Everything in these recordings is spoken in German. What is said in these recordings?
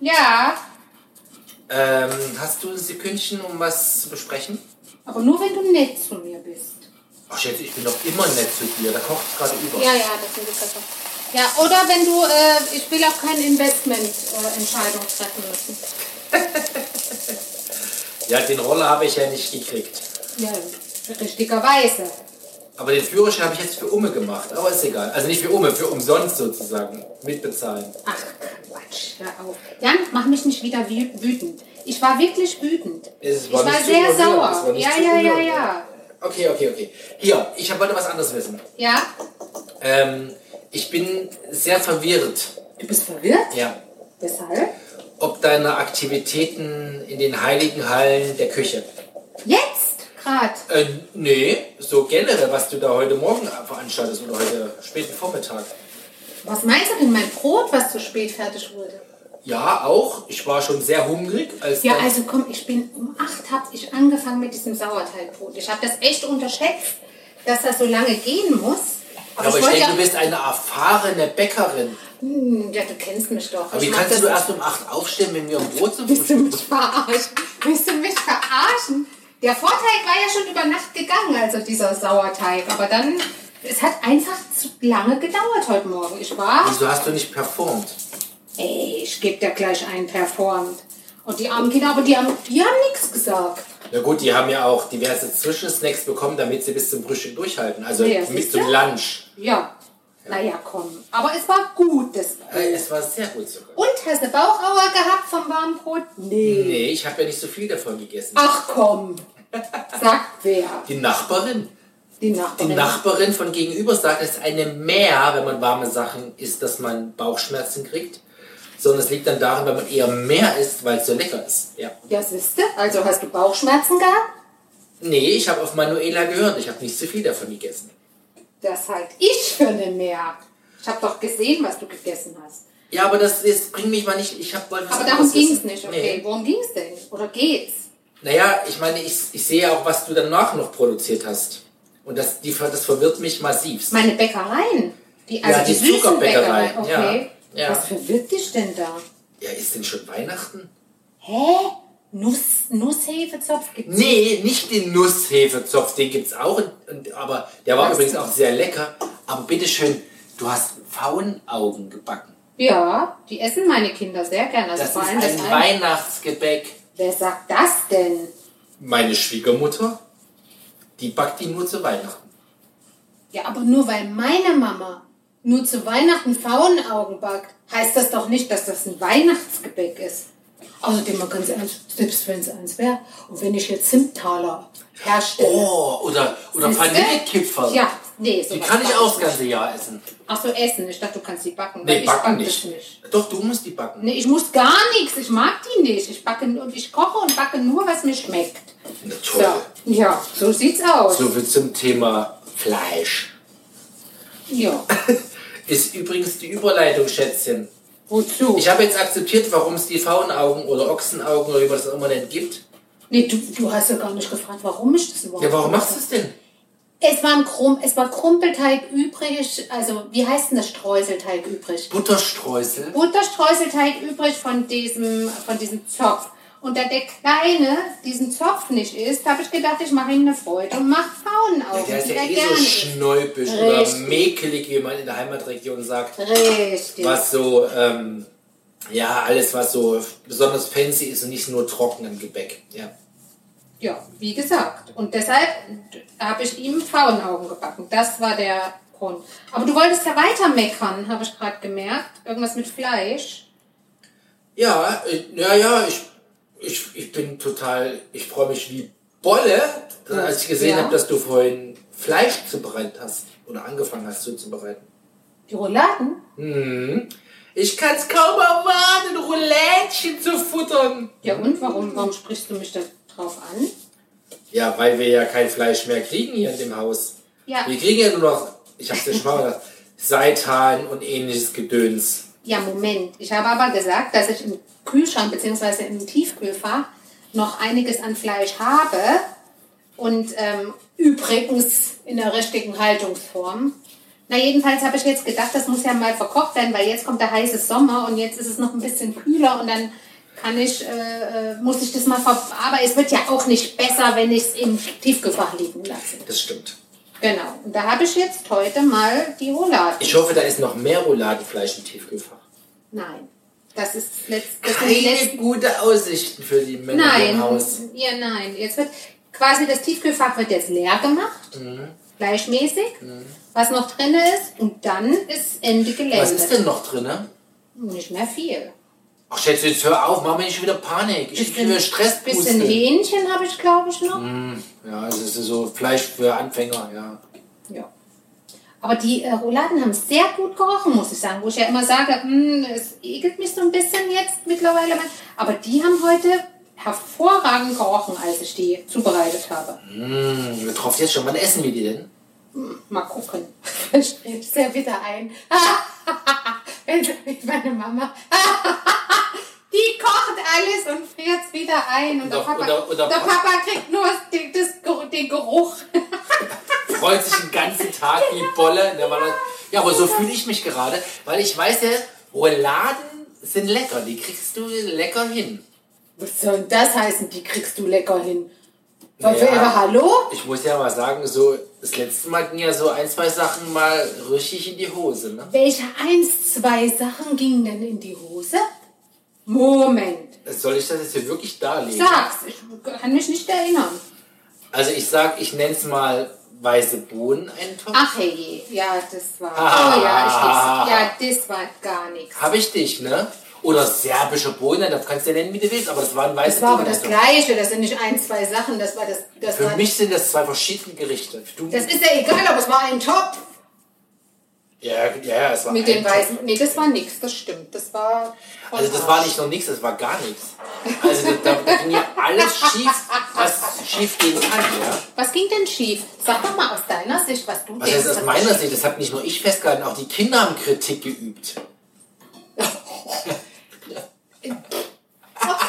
Ja, Ähm, hast du ein Sekündchen, um was zu besprechen? aber nur wenn du nett zu mir bist. Ach Schätze, ich bin doch immer nett zu dir. Da kocht es gerade über. Ja, ja, das sind die Kartoffeln. Ja, oder wenn du, äh, ich will auch keine Investmententscheidung treffen müssen. Ja, den Roller habe ich ja nicht gekriegt. Ja, richtigerweise. Aber den Führerschein habe ich jetzt für Umme gemacht. Aber ist egal. Also nicht für Umme, für umsonst sozusagen. Mitbezahlen. Ach, Quatsch, hör auf. Jan, mach mich nicht wieder wü- wütend. Ich war wirklich wütend. Es ich war war nicht zu sehr sauer. war Ja, ja, ja, ja. Okay, okay, okay. Hier, ich wollte was anderes wissen. Ja? Ähm, ich bin sehr verwirrt. Du bist verwirrt? Ja. Weshalb? Ob deine Aktivitäten in den heiligen Hallen der Küche. Jetzt? Grad. Äh, nee, so generell, was du da heute Morgen veranstaltest oder heute späten Vormittag. Was meinst du denn, mein Brot, was zu spät fertig wurde? Ja, auch. Ich war schon sehr hungrig. Als Ja, also komm, ich bin um acht habe ich angefangen mit diesem Sauerteigbrot. Ich habe das echt unterschätzt, dass das so lange gehen muss. aber ich, wollte denke, du bist eine erfahrene Bäckerin. Hm, ja, du kennst mich doch. Aber Ich wie kannst du erst um 8 aufstehen, wenn wir ein Brot zum Willst du Frühstück mich verarschen? Willst du mich verarschen? Der Vorteig war ja schon über Nacht gegangen, also dieser Sauerteig. Aber dann, es hat einfach zu lange gedauert heute Morgen. Ich war, Wieso hast du nicht performt? ey, ich gebe dir gleich einen performt. Und die armen Kinder, aber die haben, die haben nichts gesagt. Na gut, die haben ja auch diverse Zwischensnacks bekommen, damit sie bis zum Frühstück durchhalten. Also Ja, bis zum? Lunch. Ja, naja, komm. Aber es war gut, das Äh, Es war sehr gut sogar. Und hast du Bauchauer gehabt vom warmen Brot? Nee. Nee, ich habe ja nicht so viel davon gegessen. Ach komm. Sagt wer? Die Nachbarin. Die Die Nachbarin. Nachbarin von gegenüber sagt, es ist eine Mehr, wenn man warme Sachen isst, dass man Bauchschmerzen kriegt. Sondern es liegt dann daran, wenn man eher mehr isst, weil es so lecker ist. Ja. ja, siehste, also hast du Bauchschmerzen gehabt? Nee, ich habe auf Manuela gehört. Ich habe nicht so viel davon gegessen. Das halt ich für eine mehr. Ich habe doch gesehen, was du gegessen hast. Ja, aber das ist, bringt mich mal nicht. Ich habe wollte was Aber darum ging es nicht, okay. Nee. Worum ging es denn? Oder geht's? Naja, ich meine, ich, ich sehe auch, was du danach noch produziert hast. Und das, die, das verwirrt mich massivst. Meine Bäckereien. Die, also Ja, die die, Zuckerbäckerei. Okay. ja, ja. Was verwirrt dich denn da? Ja, ist denn schon Weihnachten? Hä? Nuss, Nusshefezopf gibt's? Nee, nicht den Nusshefezopf, den gibt's auch. Und, und, aber der war übrigens auch sehr lecker. Aber bitteschön, du hast Pfauenaugen gebacken. Ja, die essen meine Kinder sehr gerne. Also Das vor ist allem das ein eine. Weihnachtsgebäck. Wer sagt das denn? Meine Schwiegermutter, die backt die nur zu Weihnachten. Ja, aber nur weil meine Mama nur zu Weihnachten Pfauenaugen backt, heißt das doch nicht, dass das ein Weihnachtsgebäck ist. Außerdem mal ganz ernst, selbst wenn es eins wäre, und wenn ich jetzt Zimttaler herstelle. Oh, oder, oder? Vanillekipferl. Ja, nee, Die sowas kann ich auch das ganze Jahr essen. Ach so, essen. Ich dachte, du kannst die backen. Nee, weil ich backen back nicht. nicht. Doch, du musst die backen. Nee, ich muss gar nichts. Ich mag die nicht. Ich backe und ich koche und backe nur, was mir schmeckt. Na toll. So. Ja, so sieht's aus. So viel zum Thema Fleisch. Ja. Ist übrigens die Überleitung, Schätzchen. Wozu? Ich habe jetzt akzeptiert, warum es die Faunaugen oder Ochsenaugen oder wie man das auch immer nennt gibt. nee, du, du hast ja gar nicht gefragt, warum ich das überhaupt Ja, warum machst du es denn? Es war, ein Krumm, es war Krumpelteig übrig, also wie heißt denn das Streuselteig übrig? Butterstreusel. Butterstreuselteig übrig von diesem, von diesem Zopf. Und da der Kleine diesen Zopf nicht isst, habe ich gedacht, ich mache ihm eine Freude und mache Pfauenaugen, Der ist ja eh gerne so schnäupisch oder mäkelig, wie man in der Heimatregion sagt. Richtig. Was so, ähm, ja, alles was so besonders fancy ist und nicht nur trocken im Gebäck. Ja. Ja, wie gesagt. Und deshalb habe ich ihm Pfauenaugen gebacken. Das war der Grund. Aber du wolltest ja weiter meckern, habe ich gerade gemerkt. Irgendwas mit Fleisch. Ja, äh, ja, ja, ich, ich, ich bin total, ich freue mich wie Bolle, als ich gesehen Ja. habe, dass du vorhin Fleisch zubereitet hast oder angefangen hast zuzubereiten. Die Rouladen? Mhm. Ich kann es kaum erwarten, Roulätchen zu futtern. Ja und? Warum, warum sprichst du mich da drauf an? Ja, weil wir ja kein Fleisch mehr kriegen hier in dem Haus. Ja. Wir kriegen ja nur noch, ich hab's dir schon mal gesagt, Seitan und ähnliches Gedöns. Ja, Moment. Ich habe aber gesagt, dass ich im Kühlschrank bzw. im Tiefkühlfach noch einiges an Fleisch habe. Und ähm, übrigens in der richtigen Haltungsform. Na, jedenfalls habe ich jetzt gedacht, das muss ja mal verkocht werden, weil jetzt kommt der heiße Sommer und jetzt ist es noch ein bisschen kühler und dann kann ich, äh, äh muss ich das mal ver... Aber es wird ja auch nicht besser, wenn ich es im Tiefkühlfach liegen lasse. Das stimmt. Genau. Und da habe ich jetzt heute mal die Rouladen. Ich hoffe, da ist noch mehr Rouladenfleisch im Tiefkühlfach. Nein. Das ist letzt, das Keine gute Aussichten für die Männer Nein, im Haus. ja, nein. Jetzt wird quasi das Tiefkühlfach wird jetzt leer gemacht, Mhm. gleichmäßig, was noch drin ist, und dann ist Ende Gelände. Was ist denn noch drin? Nicht mehr viel. Ach, Schätze, jetzt hör auf, mach mir nicht wieder Panik. Ich kriege wieder Stresspuste. Bisschen Hähnchen habe ich, glaube ich, noch. Ja, es ist so Fleisch für Anfänger, ja. Ja. Aber die äh, Rouladen haben sehr gut gerochen, muss ich sagen. Wo ich ja immer sage, "Hm, es ekelt mich so ein bisschen jetzt mittlerweile. Aber die haben heute hervorragend gerochen, als ich die zubereitet habe. Mmh, wir drauf jetzt schon. Wann essen wir die denn? Mal gucken. Ich es ja wieder ein. Meine Mama. Die kocht alles und friert es wieder ein. Und der Oder- Papa, oder- oder- der Papa kriegt nur das, das, den Geruch. Freut sich den ganzen Tag wie Bolle. Der Mann- Ja, aber so fühle ich mich gerade, weil ich weiß ja, Rouladen sind lecker. Die kriegst du lecker hin. Was soll denn das heißen? Die kriegst du lecker hin. Naja. Hallo? Ich muss ja mal sagen, so das letzte Mal ging ja so ein, zwei Sachen mal richtig in die Hose. Ne? Welche eins, zwei Sachen gingen denn in die Hose? Moment. Soll ich das jetzt hier wirklich darlegen? Sag's, ich kann mich nicht erinnern. Also ich sag, ich nenne es mal weiße Bohneneintopf. Ach hey, ja, das war. Ah. Oh ja, ich. Ja, das war gar nichts. Habe ich dich, ne? Oder serbische Bohneneintopf, kannst du ja nennen, wie du willst, aber das waren weiße Das war aber das. Gleiche, das sind nicht ein, zwei Sachen, das war das. Das, Für war, mich sind das zwei verschiedene Gerichte. Du, das ist ja egal, aber es war ein Topf ja, ja, es war mit den weißen. Nee, das war nichts, das stimmt. Das war. Also das war nicht noch nichts, das war gar nichts. Also da, da ging ja alles schief, was schief gehen kann, ja. Was ging denn schief? Sag doch mal aus deiner Sicht, was du Was denkst. heißt aus was meiner Sicht? Das hat nicht nur ich festgehalten, auch die Kinder haben Kritik geübt.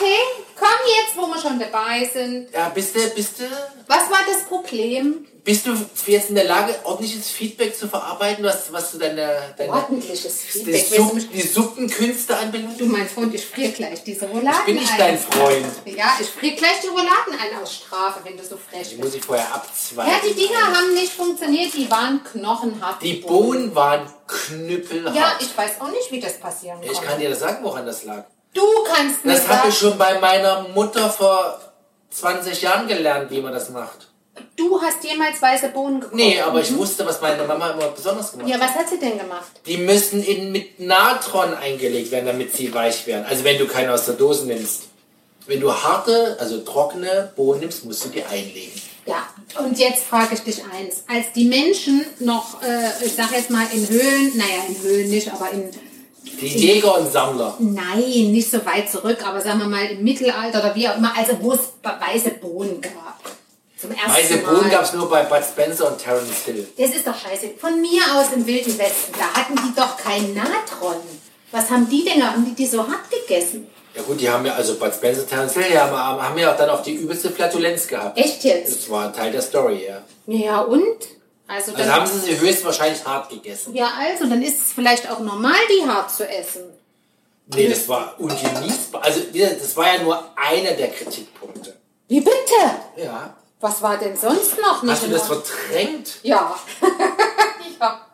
Okay, komm jetzt, wo wir schon dabei sind. Ja, bist du, bist du, Was war das Problem? bist du jetzt in der Lage, ordentliches Feedback zu verarbeiten, was, was du deine, deine Ordentliches die, Feedback. Willst du Supp, mich- die Suppenkünste anbelangt? Du, mein Freund, ich friere gleich diese Rouladen Ich bin nicht ein. dein Freund. Ja, ich friere gleich die Rouladen ein aus Strafe, wenn du so frech Die bist. muss ich vorher abzweigen. Ja, die Dinger haben nicht funktioniert, die waren knochenhart. Die Bohnen waren knüppelhart. Ja, ich weiß auch nicht, wie das passieren ich konnte. kann dir das sagen, woran das lag. Du kannst mir Das habe ich schon bei meiner Mutter vor 20 Jahren gelernt, wie man das macht. du hast jemals weiße Bohnen gekocht. Nee, aber ich wusste, was meine Mama immer besonders gemacht Ja, hat. was hat sie denn gemacht? Die müssen in, mit Natron eingelegt werden, damit sie weich werden. Also wenn du keine aus der Dose nimmst. Wenn du harte, also trockene Bohnen nimmst, musst du die einlegen. Ja, und jetzt frage ich dich eins. Als die Menschen noch, äh, ich sag jetzt mal in Höhlen, naja, in Höhlen nicht, aber in, Die Jäger und Sammler. nein, nicht so weit zurück, aber sagen wir mal im Mittelalter oder wie auch immer, also wo es weiße Bohnen gab. Zum ersten Weiße. Bohnen gab es nur bei Bud Spencer und Terence Hill. Das ist doch scheiße. Von mir aus im Wilden Westen, da hatten die doch kein Natron. Was haben die denn? Haben die die so hart gegessen? Ja gut, die haben ja, also Bud Spencer und Terence Hill, die haben, haben ja auch dann auch die übelste Flatulenz gehabt. Echt jetzt? Das war ein Teil der Story, ja. Ja, und? Also, dann, Also haben sie sie höchstwahrscheinlich hart gegessen. ja, also, dann ist es vielleicht auch normal, die hart zu essen. Nee, das war ungenießbar. Also das war ja nur einer der Kritikpunkte. Wie bitte? Ja. Was war denn sonst noch nicht Hast du das verdrängt? Ja. ja.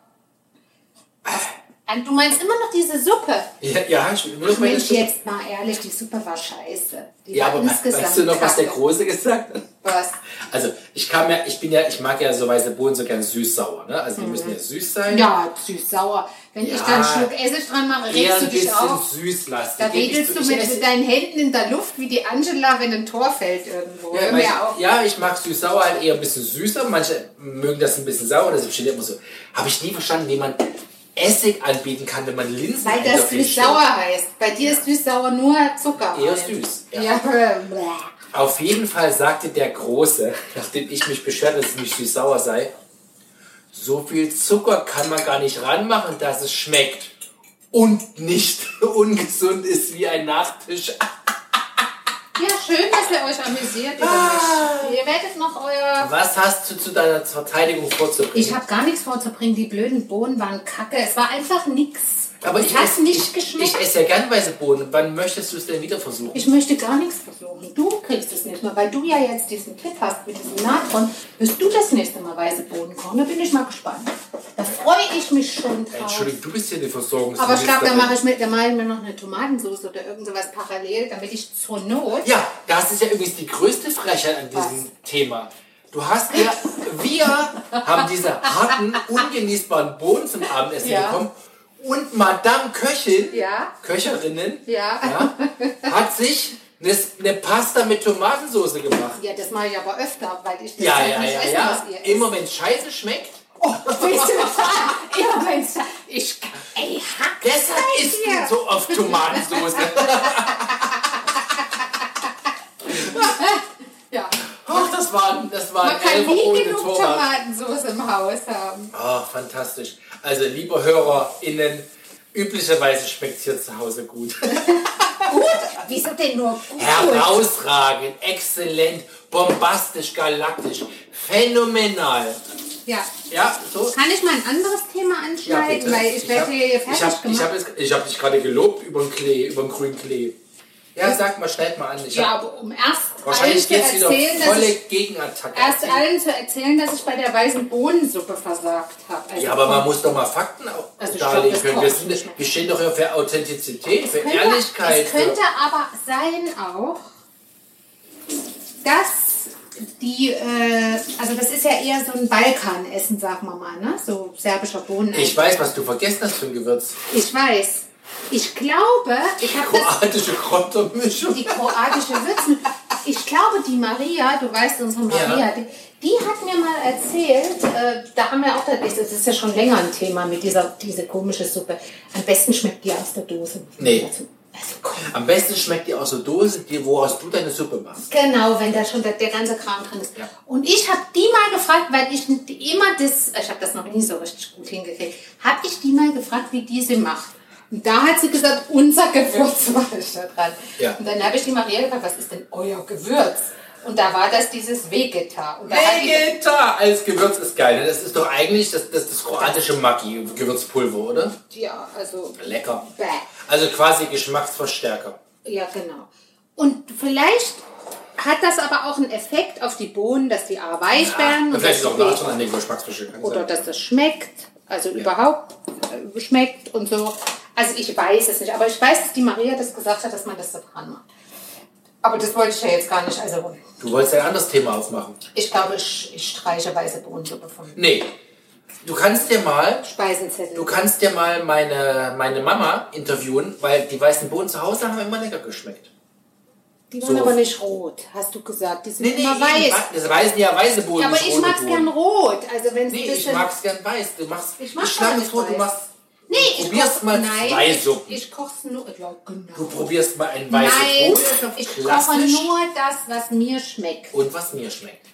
Und Du meinst immer noch diese Suppe? Ja, ja ich will Mensch, jetzt mal ehrlich, die Suppe war scheiße. Die Ja, war aber weißt du noch, was der. Große gesagt hat? Was? Also, ich kam ja, ich bin ja, ich mag ja so weiße Bohnen so gern süß-sauer, ne? Also, die müssen ja süß sein. Mhm. Ja, süß-sauer. Wenn ich Ja. da einen Schluck Essig dran mache, regst du dich auf. süßlastig. Da ich wedelst du Ich mit deinen Händen in der Luft wie die Angela, wenn ein Tor fällt irgendwo. Ja, mir ich, auf. ja, ich mag süß-sauer halt eher ein bisschen süßer. Manche mögen das ein bisschen sauer, deshalb steht immer so. Habe ich nie verstanden, wie man Essig anbieten kann, wenn man Linsen Weil das süß-sauer heißt. Bei dir ist süß-sauer nur Zucker. Eher rein. süß, ja. Ja. Auf jeden Fall sagte der Große, nachdem ich mich beschwert, dass es nicht süß-sauer sei, so viel Zucker kann man gar nicht ranmachen, dass es schmeckt und nicht ungesund ist wie ein Nachtisch. Ja, schön, dass ihr euch amüsiert mich. Ihr werdet noch euer... Was hast du zu deiner Verteidigung vorzubringen? Ich habe gar nichts vorzubringen. Die blöden Bohnen waren kacke. Es war einfach nix. Aber es ich hat esse- nicht Ich geschmeckt. esse ja gern weiße Bohnen. Wann möchtest du es denn wieder versuchen? Ich möchte gar nichts versuchen. Du kriegst es nicht mehr, weil du ja jetzt diesen Tipp hast mit diesem Natron. Wirst du das nächste Mal weiße Bohnen kochen? Da bin ich mal gespannt. Da freue ich mich schon drauf. Entschuldigung, du bist hier die Versorgungs. Aber ich glaube, da mache ich, mir- da mache ich mir noch eine Tomatensauce oder irgend sowas parallel, damit ich zur Not. Ja, das ist ja übrigens die größte Frechheit an diesem Thema. Du hast ja, wir haben diese harten, ungenießbaren Bohnen zum Abendessen Ja. bekommen. Und Madame Köchin, Ja. Köcherinnen, Ja. hat sich eine, Pasta mit Tomatensauce gemacht. Ja, das mache ich aber öfter, weil ich das Ja, halt ja, nicht ja, esse, ja. was ihr. Immer wenn Scheiße schmeckt, Weißt du, immer wenn's, ich, ey, hack deshalb isst du so oft Tomatensauce. Ja. Ach, das war, das war Man kann nie genug Torwart. Tomatensauce im Haus haben. Ah, fantastisch. Also, liebe HörerInnen, üblicherweise schmeckt es hier zu Hause gut. Wieso denn nur gut? Herausragend, exzellent, bombastisch, galaktisch, phänomenal. Ja. Ja, so. Kann ich mal ein anderes Thema Ja, anschneiden? bitte. weil ich werde hab- hier fertig ich gemacht. hab, jetzt- ich hab dich gerade gelobt über den Klee, über den grünen Klee. Ja, sag mal, schneid mal an. Ich ja, aber um erst allen wahrscheinlich zu erzählen, dass volle ich, Gegenattacke. erst allen zu erzählen, dass ich bei der weißen Bohnensuppe versagt habe. Also Ja, aber man muss doch mal Fakten auch Also ich darlegen glaub, das können. Wir, sind, wir stehen doch ja für Authentizität, für könnte, Ehrlichkeit. Es könnte aber sein auch, dass die, äh, also das ist ja eher so ein Balkanessen, sagen wir mal, ne? So serbischer Bohnen. ich weiß, was du vergessen hast für ein Gewürz. Ich weiß. Ich glaube, ich habe Kroatische Kräutermischung. die kroatische Würzen. Ich glaube, die Maria, du weißt unsere Maria, Ja. die, die hat mir mal erzählt, äh, da haben wir auch, das ist ja schon länger ein Thema mit dieser diese komische Suppe. Am besten schmeckt die aus der Dose. Nee. Also, also. Am besten schmeckt die aus der Dose, die, woraus du deine Suppe machst. Genau, wenn da schon der, der ganze Kram drin ist. Ja. Und ich habe die mal gefragt, weil ich immer das, ich habe das noch nie so richtig gut hingekriegt, habe ich die mal gefragt, wie die sie macht. Und da hat sie gesagt, unser Gewürz war da dran. Ja. Und dann habe ich die Maria gefragt, was ist denn euer Gewürz? Und da war das dieses Vegeta. Und Vegeta als Gewürz ist geil. ne? Das ist doch eigentlich das, das, das kroatische Maggi, Gewürzpulver, oder? ja, also, Lecker. bäh. Also quasi Geschmacksverstärker. Ja, genau. Und vielleicht hat das aber auch einen Effekt auf die Bohnen, dass die A weich werden. und Vielleicht ist auch an den Geschmacksverstärker. kann oder sein. dass das schmeckt, also überhaupt äh, schmeckt und so. Also ich weiß es nicht, aber ich weiß, dass die Maria das gesagt hat, dass man das da dran macht. Aber das wollte ich ja jetzt gar nicht. Also Du wolltest ein anderes Thema aufmachen. ich glaube, ich, ich streiche weiße Bohnensuppe von Nee. Du kannst dir mal Speisenzettel. Du kannst dir mal meine, meine Mama interviewen, weil die weißen Bohnen zu Hause haben immer lecker geschmeckt. die waren so. aber nicht rot, hast du gesagt. Die sind Nee, nee, immer ich weiß. mag, das weißen ja weiße Bohnen. Ja, aber ich mag's Bohnen. gern rot. Also wenn es Nee, ein ich bisschen... mag's gern weiß. Du machst, Ich mag schlage es vor, nicht du weiß. machst, Nee, du ich probierst koch, mal nein, zwei ich, Suppen. ich koch's nur, ja genau. Du probierst mal ein weißes Nein, Brot, ich koche nur das, was mir schmeckt. und was mir schmeckt.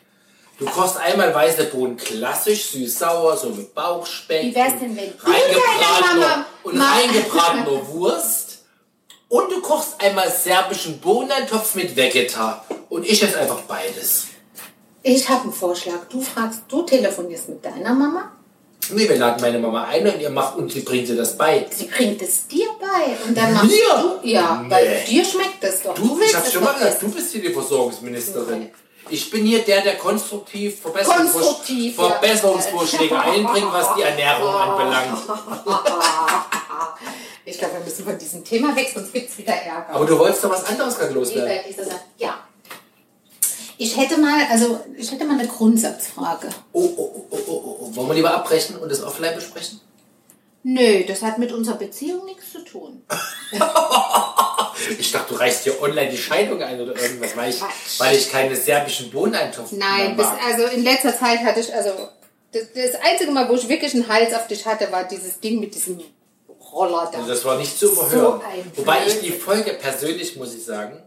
Du kochst einmal weiße Bohnen klassisch, süß-sauer, so mit Bauchspeck. Wie wär's und denn, wenn du reingebratener, und reingebratener Wurst. Und du kochst einmal serbischen Bohneneintopf mit Vegeta. Und ich esse einfach beides. Ich habe einen Vorschlag. Du fragst, du telefonierst mit deiner Mama. Nee, wir laden meine Mama ein und ihr macht und sie bringt dir das bei. Sie bringt es dir bei. Und dann machst Mir? du. Ja, Nee. weil dir schmeckt es doch. Du, willst ich hab's es schon mal gesagt, du bist hier die Versorgungsministerin. Ich bin hier der, der konstruktiv, Verbesserungsvors Konstruktiv, ja. Verbesserungsvorschläge einbringt, was die Ernährung anbelangt. Ich glaube, wir müssen von diesem Thema weg, sonst gibt es wieder Ärger. Aber du wolltest doch was anderes gerade loswerden. ja. Ich hätte mal, also ich hätte mal eine Grundsatzfrage. Oh, oh, oh, oh, oh, oh. Wollen wir lieber abbrechen und das offline besprechen? Nö, das hat mit unserer Beziehung nichts zu tun. Ich dachte, du reichst dir online die Scheidung ein oder irgendwas, weil ich, weil ich keine serbischen Bohneneintopf Nein, mehr bis, also in letzter Zeit hatte ich, also das, das einzige Mal, wo ich wirklich einen Hals auf dich hatte, war dieses Ding mit diesem Roller da. Also das war nicht zu überhören. So Wobei ich die Folge persönlich, muss ich sagen,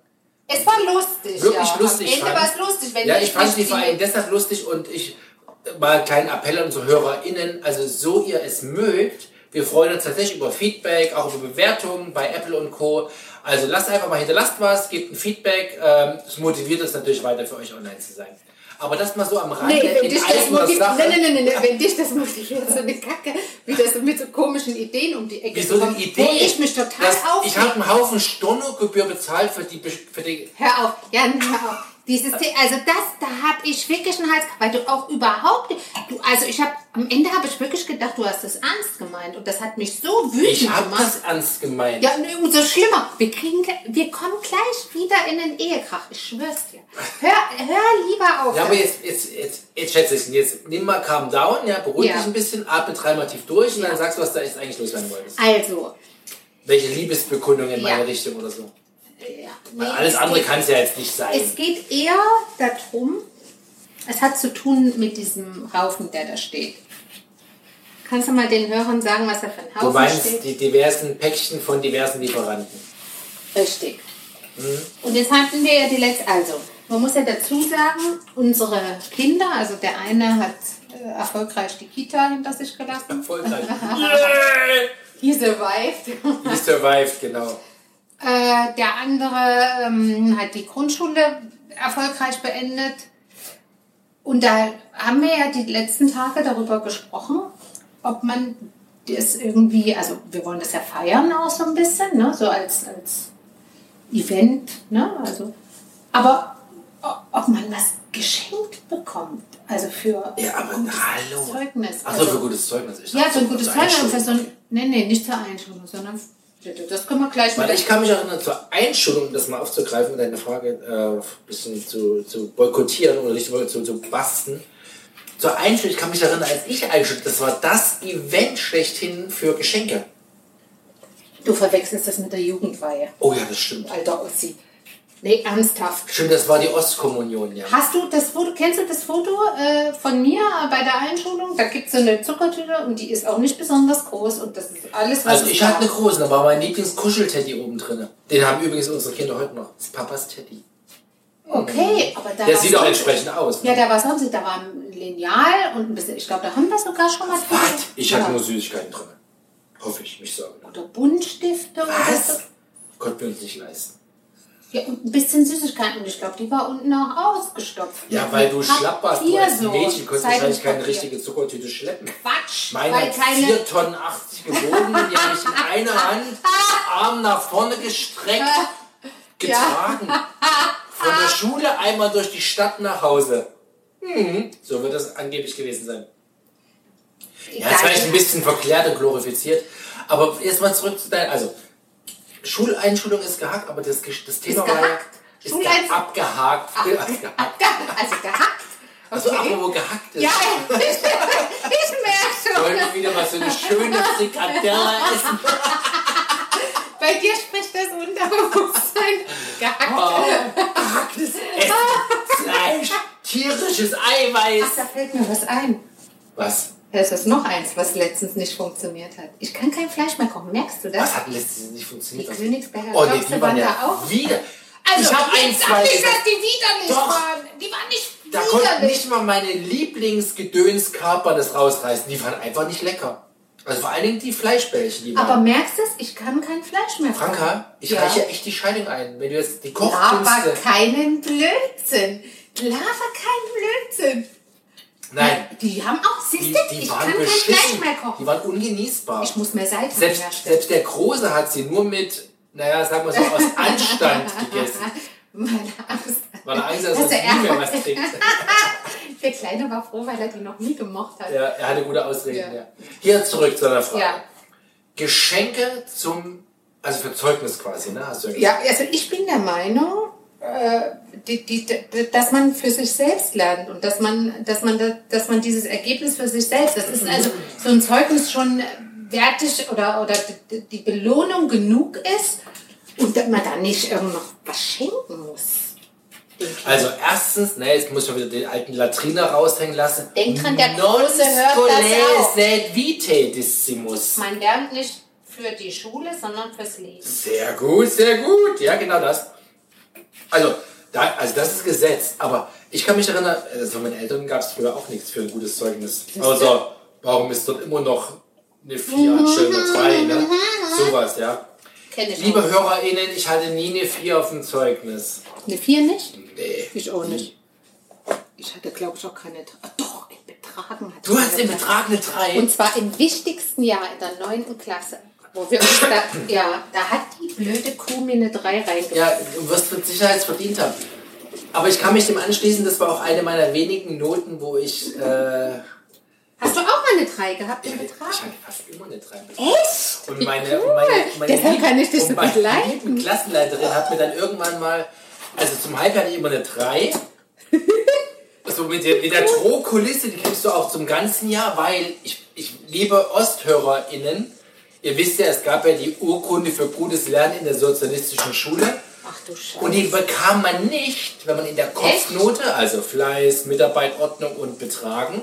es war lustig, wirklich ja. lustig Am Ende war es lustig, wenn Ja, ich fand die vor allem deshalb lustig und ich mal einen kleinen Appell an unsere HörerInnen, also so ihr es mögt, Wir freuen uns tatsächlich über Feedback, auch über Bewertungen bei Apple und Co. Also lasst einfach mal hinterlasst was, gebt ein Feedback. Ähm, Es motiviert uns natürlich weiter für euch online zu sein. Aber das mal so am Rande Nee, wenn dich das motiviert, nein, nein, nein, nein, wenn dich das motiviert, so eine Kacke, wie das mit so komischen Ideen um die Ecke Wieso kommt, eine Idee? Wo ich mich total Das- aufrege. Ich habe einen Haufen Stornogebühr bezahlt für die, für die Hör auf, Jan, hör auf. Dieses also das, da habe ich wirklich einen Hals, weil du auch überhaupt, du, also ich habe, am Ende habe ich wirklich gedacht, du hast das ernst gemeint und das hat mich so wütend Ich habe gemacht. das ernst gemeint. Ja, und umso schlimmer. Wir kriegen, wir kommen gleich wieder in den Ehekrach. Ich schwör's dir. Hör, hör lieber auf. Ja, aber jetzt, jetzt, jetzt, jetzt schätze ich Jetzt nimm mal calm down, ja, beruhig Ja. dich ein bisschen, atme dreimal tief durch und Ja. dann sagst du, was da jetzt eigentlich los sein wolltest. Also, Welche Liebesbekundung in Ja. meine Richtung oder so. Nee, alles es andere kann es ja jetzt nicht sein. Es geht eher darum, es hat zu tun mit diesem Haufen, der da steht. Kannst du mal den Hörern sagen, was da für ein Du Haufen meinst steht? die diversen Päckchen von diversen Lieferanten. Richtig. Und jetzt hatten wir ja die letzte, also man muss ja dazu sagen, unsere Kinder, also der eine hat äh, erfolgreich die Kita hinter sich gelassen. Erfolgreich. He survived. He survived, genau. Äh, der andere ähm, hat die Grundschule erfolgreich beendet. Und da haben wir ja die letzten Tage darüber gesprochen, ob man das irgendwie, also wir wollen das ja feiern auch so ein bisschen, ne? so als, als Event, ne? also, aber ob man was geschenkt bekommt, also für Ja, aber gutes hallo. Zeugnis. Also, für gutes Zeugnis. Ich ja, für ein gutes Zeugnis, für so ein, nee, nee, nicht zur Einschulung, sondern das können wir gleich Weil mal- ich kann mich erinnern, zur Einschulung, um das mal aufzugreifen und deine Frage äh, ein bisschen zu, zu boykottieren oder nicht zu, zu basten. Zur Einschulung, ich kann mich erinnern, als ich einschulung, das war das Event schlechthin für Geschenke. Du verwechselst das mit der Jugendweihe, Oh ja, das stimmt. alter Ossi. Nee, ernsthaft. Stimmt, das war die Ostkommunion, ja. Hast du das Foto, kennst du das Foto äh, von mir bei der Einschulung? Da gibt es so eine Zuckertüte und die ist auch nicht besonders groß und das ist alles, was Also ich hatte eine große, da war mein Lieblingskuschelteddy oben drin. Den haben übrigens unsere Kinder heute noch. Das ist Papas Teddy. Okay, aber da Der sieht auch entsprechend aus. Ne? Ja, da war sonst, da war ein Lineal und ein bisschen, ich glaube, da haben wir sogar schon mal drin. Was? Ich hatte ja. nur Süßigkeiten drin. Hoffe ich, mich sagen. Oder Buntstifte oder Was? so. Konnten wir uns nicht leisten. Ja, und ein bisschen Süßigkeiten. Und ich glaube, die war unten auch ausgestopft. Ja, weil du schlapp warst. Du als so, Mädchen konntest wahrscheinlich keine richtige Zuckertüte schleppen. Quatsch. Meine weil keine, 4 Tonnen 80 gewogen, die habe ich in einer Hand, Arm nach vorne gestreckt, getragen. Von der Schule einmal durch die Stadt nach Hause. Hm, so wird das angeblich gewesen sein. Ja, das war echt ein bisschen verklärt und glorifiziert. Aber jetzt mal zurück zu deinem, also Schuleinschulung ist gehackt, aber das, das Thema war ja ist ge- abgehakt. abgehakt. Also gehackt. Also Okay. apropos gehackt ist. Ja, ich, ich merke Wollen schon. wir wieder mal so eine schöne Frikadelle essen? Bei dir spricht das Unterbewusstsein. Gehackt. Oh, gehacktes Essen, Fleisch, tierisches Eiweiß. Ach, da fällt mir was ein. Was? Das ist noch eins, was letztens nicht funktioniert hat. Ich kann kein Fleisch mehr kochen. Merkst du das? Was hat letztens nicht funktioniert? Die Königsberger Oh nee, die waren waren da ja auch. wieder. Also, ich habe ein, jetzt zwei gesagt. dass die widerlich Doch. waren. Die waren nicht Da konnten nicht mal meine Lieblingsgedönskapern das rausreißen. Die waren einfach nicht lecker. Also vor allen Dingen die Fleischbällchen, die Aber merkst du es? Ich kann kein Fleisch mehr kochen. Franka, ich ja. reiche echt die Scheidung ein. Wenn du jetzt die Aber Kochkünste... keinen Blödsinn. Laber keinen Blödsinn. Nein, Die haben auch, siehst die, du, die ich waren kann kein Fleisch mehr Die kochen. waren ungenießbar. Ich muss mehr Salz Selbst, herstellen. selbst der Große hat sie nur mit, naja, sagen wir so, aus Anstand gegessen. Meine Angst. Weil er Angst hat, dass Also er nie mehr was kriegt. Der Kleine war froh, weil er die noch nie gemocht hat. Ja, er hatte gute Ausreden, Ja. ja. Hier zurück zu deiner Frage. Ja. Geschenke zum, also für Zeugnis quasi, ne? Hast du ja Ja, also ich bin der Meinung, äh, die, die, dass man für sich selbst lernt und dass man, dass man, da- dass man dieses Ergebnis für sich selbst, das ist also so ein Zeugnis schon wertig oder, oder die, Belohnung genug ist und dass man da nicht irgend noch was schenken muss. Also erstens, ne, jetzt muss ich mal wieder den alten Latriner raushängen lassen. Denk dran, der Große hört das sed vitae dissimus. Man lernt nicht für die Schule, sondern fürs Leben. Sehr gut, sehr gut. Ja, genau das. Also, da, also das ist Gesetz. Aber ich kann mich erinnern, also von meinen Eltern gab es früher auch nichts für ein gutes Zeugnis. Außer, warum ist dort immer noch eine 4 anstelle einer 3, ne? Sowas, ja. Kenn ich Liebe auch. HörerInnen, ich hatte nie eine 4 auf dem Zeugnis. Eine 4 nicht? Nee. Ich auch nicht. Ich hatte, glaube ich, auch keine. Ah, doch, in Betragen hatte Du ich hast eine im drei. Betrag eine 3. Und zwar im wichtigsten Jahr in der 9. Klasse. Wo wir uns da, ja, da hat die blöde Kuh mir eine 3 reingebracht. Ja, du wirst mit Sicherheit verdient haben. Aber ich kann mich dem anschließen, das war auch eine meiner wenigen Noten, wo ich. Äh, Hast du auch mal eine 3 gehabt im ich Betrag? hatte fast immer eine 3. Echt? Und meine, cool. meine, meine, Deshalb kann ich dich so begleiten. lieben Klassenleiterin hat mir dann irgendwann mal, also zum Halbjahr hatte ich immer eine 3. So mit der, mit der Drohkulisse, die kriegst du auch zum ganzen Jahr, weil ich, ich liebe OsthörerInnen. Ihr wisst ja, es gab ja die Urkunde für gutes Lernen in der sozialistischen Schule. Ach du Scheiße. Und die bekam man nicht, wenn man in der Kopfnote, also Fleiß, Mitarbeit, Ordnung und Betragen,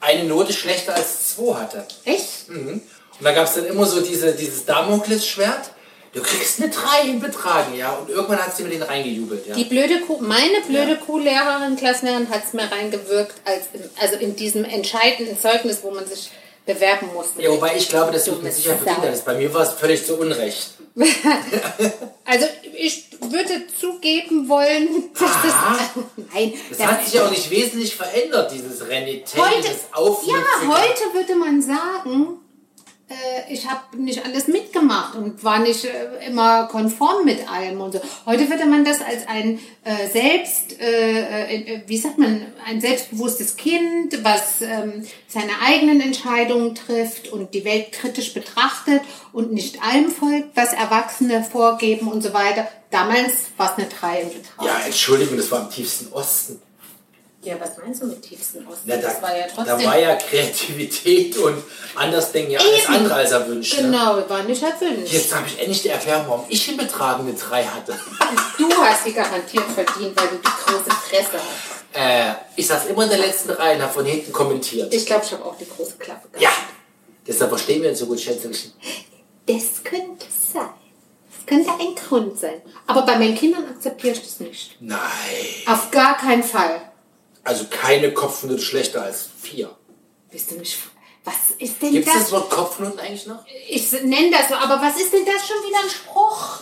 eine Note schlechter als 2 hatte. Echt? Mhm. Und da gab es dann immer so diese, dieses Damoklesschwert. Du kriegst eine 3 in Betragen, ja. Und irgendwann hat sie mir den reingejubelt, ja. Die blöde Kuh, meine blöde Kuh-Lehrerin, Klassenlehrerin hat es mir reingewirkt, als in, also in diesem entscheidenden Zeugnis, wo man sich bewerben musste. Ja, wobei ich glaube, das wird mit Dummes Sicherheit verdient hat. Bei mir war es völlig zu Unrecht. Also ich würde zugeben wollen, dass das... Nein, Das das- hat sich ja auch nicht wesentlich verändert, dieses Renitente, Heute, dieses ja, Aufmüpfige. heute würde man sagen, ich habe nicht alles mitgemacht und war nicht äh, immer konform mit allem und so. Heute würde man das als ein äh, selbst, äh, äh, wie sagt man, ein selbstbewusstes Kind, was ähm, seine eigenen Entscheidungen trifft und die Welt kritisch betrachtet und nicht allem folgt, was Erwachsene vorgeben und so weiter. Damals war es eine 3 im Betrag. Ja, Entschuldigung, das war im tiefsten Osten. Ja, was meinst du mit tiefsten Osten? Na, da, das war ja da trotzdem... war ja Kreativität und Andersdenken ja alles Eben. andere als erwünscht. Ne? Genau, war nicht erwünscht. Jetzt habe ich endlich die Erklärung, warum ich im Betrag eine 3 hatte. Du hast sie garantiert verdient, weil du die große Fresse hast. Äh, ich saß immer in der letzten Reihe und habe von hinten kommentiert. Ich glaube, ich habe auch die große Klappe gehabt. Ja, deshalb verstehen wir uns so gut, Schätzelchen. Das könnte sein. Das könnte ein Grund sein. Aber bei meinen Kindern akzeptiere ich das nicht. Nein. Auf gar keinen Fall. Also keine Kopfnote schlechter als 4. Bist du mich... Was ist denn Gibt es das? das Wort Kopfnoten eigentlich noch? Ich nenne das so, aber was ist denn das schon wieder ein Spruch?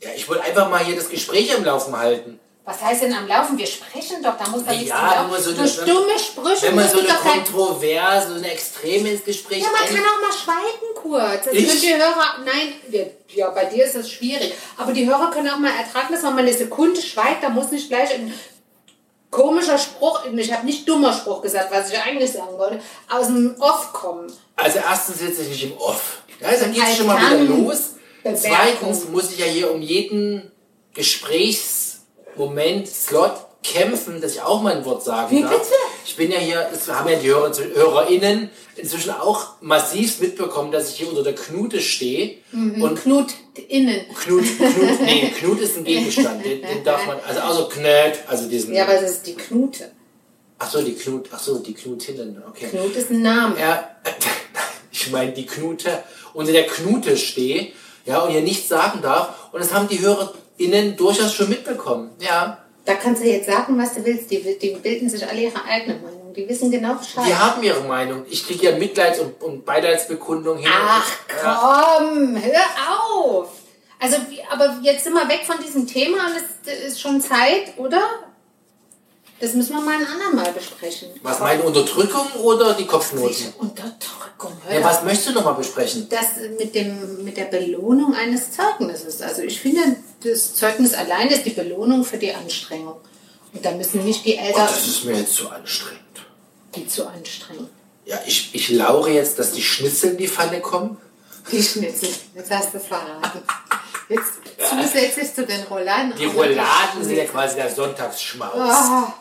Ja, ich wollte einfach mal hier das Gespräch am Laufen halten. Was heißt denn am Laufen? Wir sprechen doch, da muss doch nichts Ja, so eine- dumme Sprüche Wenn man so eine. Kontroverse, so eine Extreme ins Gespräch Ja, man ein- kann auch mal schweigen kurz. Das Ich? können die Hörer, nein, wir- ja, bei dir ist das schwierig. Aber die Hörer können auch mal ertragen, dass man mal eine Sekunde schweigt. Da muss nicht gleich ein komischer Spruch, ich habe nicht dummer Spruch gesagt, was ich eigentlich sagen wollte, aus dem Off kommen. Also erstens sitze ich nicht im Off. Ja, also Und geht es schon mal wieder los. Bewertung. Zweitens muss ich ja hier um jeden Gesprächsmoment, Slot kämpfen, dass ich auch mal ein Wort sagen Wie darf. bitte? Ich bin ja hier, das haben ja die Hörer, HörerInnen inzwischen auch massiv mitbekommen, dass ich hier unter der Knute stehe. Mhm. Und Knut innen. Knut, Knut, nee, Knut ist ein Gegenstand, den, den darf man, also außer Knut, also diesen, Ja, aber es ist die Knute. ach so, die Knut, ach so, die Knutinnen, okay. Knut ist ein Name. Ja, ich meine die Knute, unter der Knute stehe, ja, und ihr nichts sagen darf. Und das haben die HörerInnen durchaus schon mitbekommen. Ja. Da kannst du jetzt sagen, was du willst. Die, die bilden sich alle ihre eigene Meinung. Die wissen genau Bescheid. Die haben ihre Meinung. Ich kriege ja Mitleids- und, und Beileidsbekundung hin. Ach Ja. komm, hör auf. Also, aber jetzt sind wir weg von diesem Thema und es ist schon Zeit, oder? Das müssen wir mal ein andermal besprechen. Was meine Unterdrückung oder die Kopfnoten? Unterdrückung, Ja, was möchtest du nochmal besprechen? Das mit, dem, mit der Belohnung eines Zeugnisses. Also ich finde, das Zeugnis allein ist die Belohnung für die Anstrengung. Und da müssen nicht die Oh, Eltern das ist mir jetzt zu anstrengend. die zu anstrengen. Ja, ich, ich laure jetzt, dass die Schnitzel in die Pfanne kommen. Die Schnitzel. Jetzt hast du es verraten. Jetzt zusätzlich zu den Rouladen. Die Rouladen sind ja quasi der Sonntagsschmaus. Ah.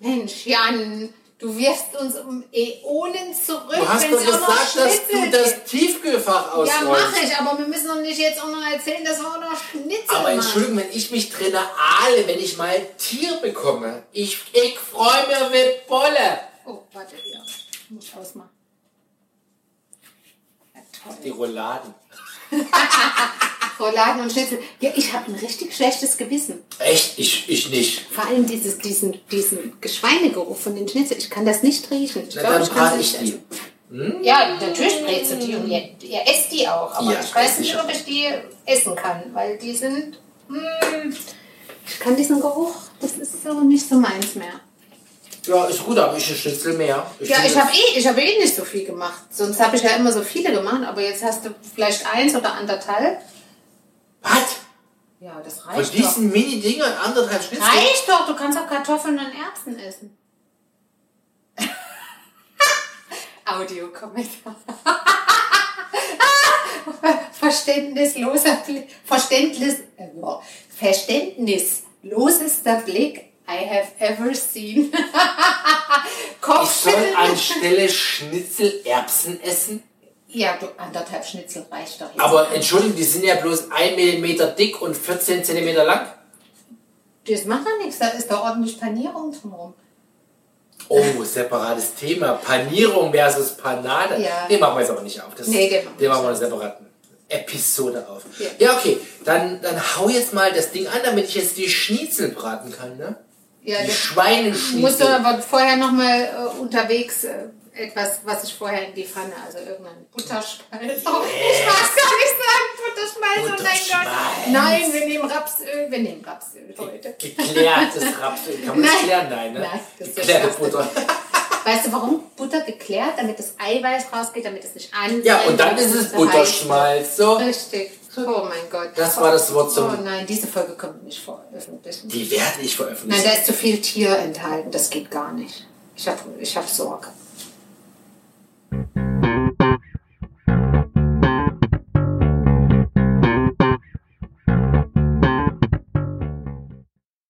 Ja. Mensch, Jan, du wirfst uns um Äonen zurück. Du hast doch gesagt, dass du das. Tiefkühlfach Ja, ausräumst. mache ich, aber wir müssen doch nicht jetzt auch noch erzählen, dass wir auch noch Schnitzel Aber machen. Entschuldigung, wenn ich mich drinne ahle, wenn ich mal Tier bekomme, ich, ich freue mich wie Bolle. Oh, warte, ja. Ich muss ausmachen. Ja, toll. Die Rouladen. Rouladen und Schnitzel. Ja, ich habe ein richtig schlechtes Gewissen. Echt? Ich, ich nicht. Vor allem dieses, diesen, diesen Geschweinegeruch von den Schnitzel. Ich kann das nicht riechen. Ich Na, glaube, dann ich brate es ich nicht die. essen. Ja, natürlich brätst du die und ihr, ihr esst die auch, aber Ja, ich weiß nicht, ich ob ich die essen kann, weil die sind. mm, ich kann diesen Geruch, das ist so nicht so meins mehr. Ja, ist gut, aber ich ein Schnitzel mehr. Ja, finde ich habe eh, ich hab eh nicht so viel gemacht. Sonst habe ich ja immer so viele gemacht, aber jetzt hast du vielleicht eins oder anderthalb. Was? Ja, das Von reicht doch. diesen Mini-Dingern anderthalb Schnitzel? Reicht doch, du kannst auch Kartoffeln und Erbsen essen. Audiokommentar. Verständnisloser Blick. Verständnis, äh. Verständnislosester Blick I have ever seen. Ich soll anstelle Schnitzel Erbsen essen? Ja, du, anderthalb Schnitzel reicht doch jetzt. Aber entschuldigung, die sind ja bloß 1 mm dick und 14 cm lang. das macht doch nichts, da ist doch ordentlich Panierung drumherum. Oh, separates Thema. Panierung versus Panade. Ja. Den machen wir jetzt aber nicht auf. Das, Nee, den machen wir den machen wir in einer separaten Episode auf. Ja. Ja, okay. Dann, dann hau jetzt mal das Ding an, damit ich jetzt die Schnitzel braten kann, ne? Ja, Die Schweineschnitzel. Musst du aber vorher nochmal äh, unterwegs äh, etwas, was ich vorher in die Pfanne, also irgendein Butterschmalz. Oh, ich mag gar nicht sagen Butterschmalz, oh mein. Gott. Nein, wir nehmen Rapsöl, wir nehmen Rapsöl heute. Geklärtes Rapsöl. Kann man das Nein. klären? Nein, ne? Nein, das ist Geklärte Schwachsinn. Butter. Weißt du warum? Butter geklärt, damit das Eiweiß rausgeht, damit es nicht an. Ja, und dann ist es Butterschmalz. So. Richtig. Oh mein Gott. Das war das Wort zum- Oh nein, diese Folge kommt nicht veröffentlichen. Die werde ich Nein, veröffentlichen. da ist zu viel Tier enthalten, das geht gar nicht. Ich habe ich hab Sorge.